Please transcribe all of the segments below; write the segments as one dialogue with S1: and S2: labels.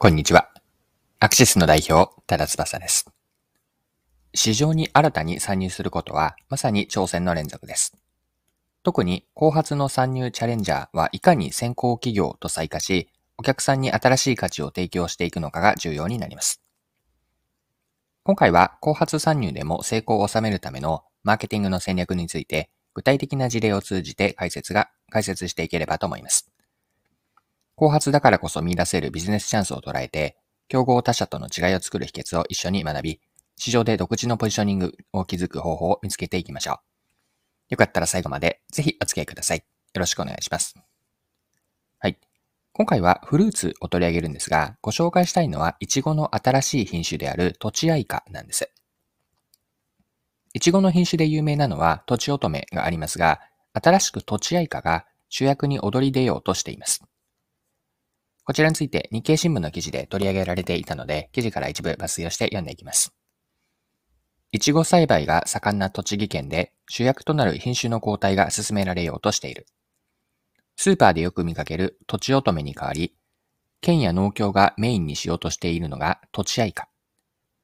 S1: こんにちは。アクシスの代表、多田翼です。市場に新たに参入することは、まさに挑戦の連続です。特に、後発の参入チャレンジャーはいかに先行企業と再化し、お客さんに新しい価値を提供していくのかが重要になります。今回は、後発参入でも成功を収めるためのマーケティングの戦略について、具体的な事例を通じて解説が、解説していければと思います。後発だからこそ見出せるビジネスチャンスを捉えて、競合他社との違いを作る秘訣を一緒に学び、市場で独自のポジショニングを築く方法を見つけていきましょう。よかったら最後までぜひお付き合いください。よろしくお願いします。はい。今回はフルーツを取り上げるんですが、ご紹介したいのは、イチゴの新しい品種であるとちあいかなんです。イチゴの品種で有名なのは、とちおとめがありますが、新しくとちあいかが主役に躍り出ようとしています。こちらについて日経新聞の記事で取り上げられていたので、記事から一部抜粋をして読んでいきます。いちご栽培が盛んな栃木県で主役となる品種の交代が進められようとしている。スーパーでよく見かけるとちおとめに代わり、県や農協がメインにしようとしているのがとちあいか。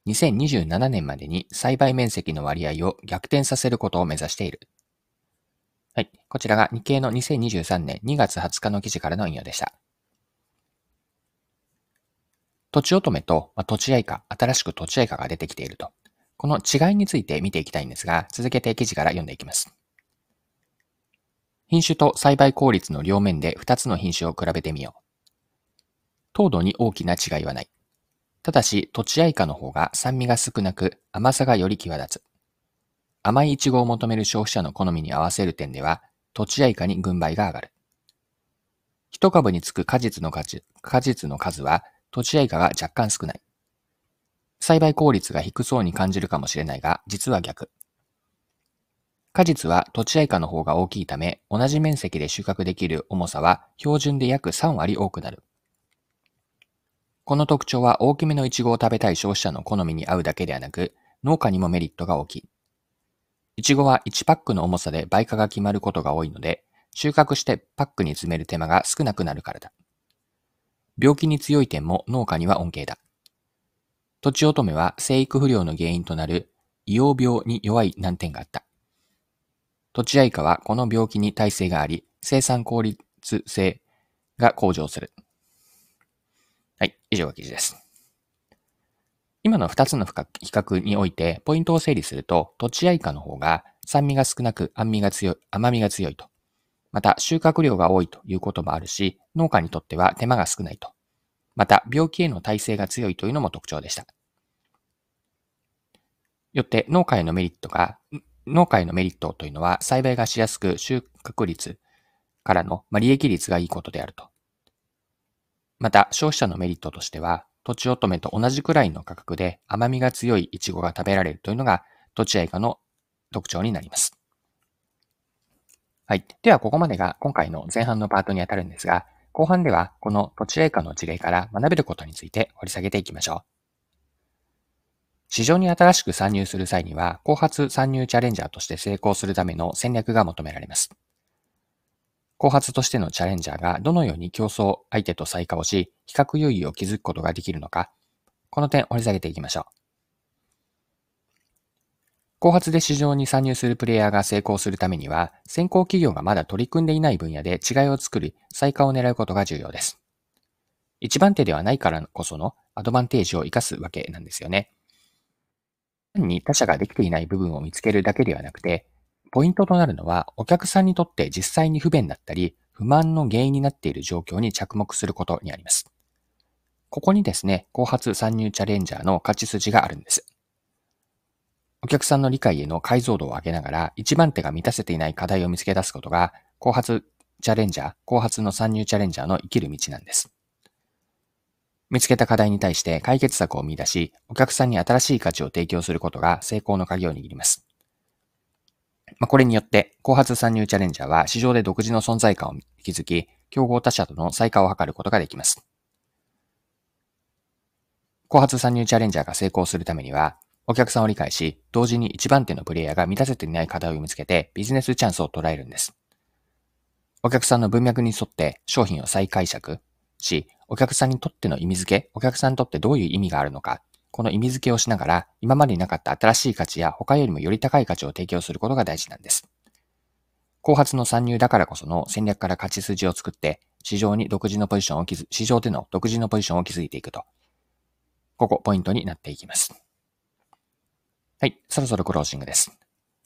S1: 2027年までに栽培面積の割合を逆転させることを目指している。はい。こちらが日経の2023年2月20日の記事からの引用でした。とちおとめと、まあ、とちあいか、新しくとちあいかが出てきていると。この違いについて見ていきたいんですが、続けて記事から読んでいきます。品種と栽培効率の両面で2つの品種を比べてみよう。糖度に大きな違いはない。ただし、とちあいかの方が酸味が少なく、甘さがより際立つ。甘いイチゴを求める消費者の好みに合わせる点では、とちあいかに軍配が上がる。一株につく果実の果実の数は土地合価が若干少ない。栽培効率が低そうに感じるかもしれないが、実は逆。果実は土地合価の方が大きいため、同じ面積で収穫できる重さは標準で約3割多くなる。この特徴は大きめのイチゴを食べたい消費者の好みに合うだけではなく、農家にもメリットが大きい。イチゴは1パックの重さで売価が決まることが多いので、収穫してパックに詰める手間が少なくなるからだ。病気に強い点も農家には恩恵だ。土地乙女は生育不良の原因となる硫黄病に弱い難点があった。土地愛花はこの病気に耐性があり、生産効率性が向上する。はい、以上が記事です。今の2つの比較において、ポイントを整理すると、土地愛花の方が酸味が少なく甘みが強い、甘みが強いと。また収穫量が多いということもあるし、農家にとっては手間が少ないと。また病気への耐性が強いというのも特徴でした。よって農家へのメリットが、農家へのメリットというのは栽培がしやすく収穫率からの利益率がいいことであると。また消費者のメリットとしては、土地乙女と同じくらいの価格で甘みが強いイチゴが食べられるというのが土地愛花の特徴になります。はい。では、ここまでが今回の前半のパートにあたるんですが、後半ではこの土地栄華の事例から学べることについて掘り下げていきましょう。市場に新しく参入する際には、後発参入チャレンジャーとして成功するための戦略が求められます。後発としてのチャレンジャーがどのように競争相手と再化をし、比較優位を築くことができるのか、この点掘り下げていきましょう。後発で市場に参入するプレイヤーが成功するためには、先行企業がまだ取り組んでいない分野で違いを作り、再化を狙うことが重要です。一番手ではないからこそのアドバンテージを活かすわけなんですよね。単に他社ができていない部分を見つけるだけではなくて、ポイントとなるのは、お客さんにとって実際に不便だったり、不満の原因になっている状況に着目することにあります。ここにですね、後発参入チャレンジャーの勝ち筋があるんです。お客さんの理解への解像度を上げながら、一番手が満たせていない課題を見つけ出すことが、後発チャレンジャー、後発の参入チャレンジャーの生きる道なんです。見つけた課題に対して解決策を見出し、お客さんに新しい価値を提供することが成功の鍵を握ります。まあ、これによって、後発参入チャレンジャーは市場で独自の存在感を築き、競合他社との再化を図ることができます。後発参入チャレンジャーが成功するためには、お客さんを理解し、同時に一番手のプレイヤーが満たせていない課題を見つけてビジネスチャンスを捉えるんです。お客さんの文脈に沿って商品を再解釈、し、お客さんにとっての意味付け、お客さんにとってどういう意味があるのか、この意味付けをしながら、今までになかった新しい価値や他よりもより高い価値を提供することが大事なんです。後発の参入だからこその戦略から勝ち筋を作って、市場に独自のポジションを築、市場での独自のポジションを築いていくと。ここ、ポイントになっていきます。はい、そろそろクロージングです。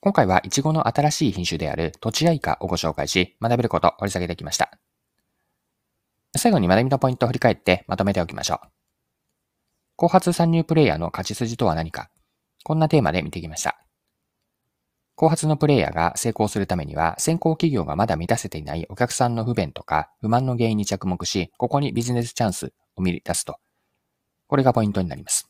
S1: 今回はイチゴの新しい品種であるとちあいかをご紹介し、学べることを掘り下げてきました。最後に学びのポイントを振り返ってまとめておきましょう。後発参入プレイヤーの勝ち筋とは何かこんなテーマで見てきました。後発のプレイヤーが成功するためには、先行企業がまだ満たせていないお客さんの不便とか不満の原因に着目し、ここにビジネスチャンスを見出すと。これがポイントになります。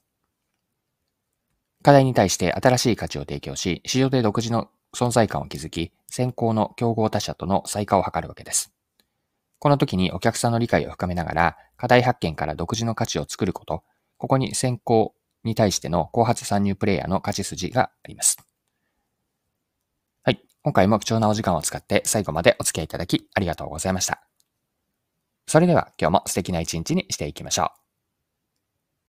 S1: 課題に対して新しい価値を提供し、市場で独自の存在感を築き、先行の競合他社との再化を図るわけです。この時にお客さんの理解を深めながら、課題発見から独自の価値を作ること、ここに先行に対しての後発参入プレイヤーの勝ち筋があります。はい。今回も貴重なお時間を使って最後までお付き合いいただきありがとうございました。それでは今日も素敵な一日にしていきましょう。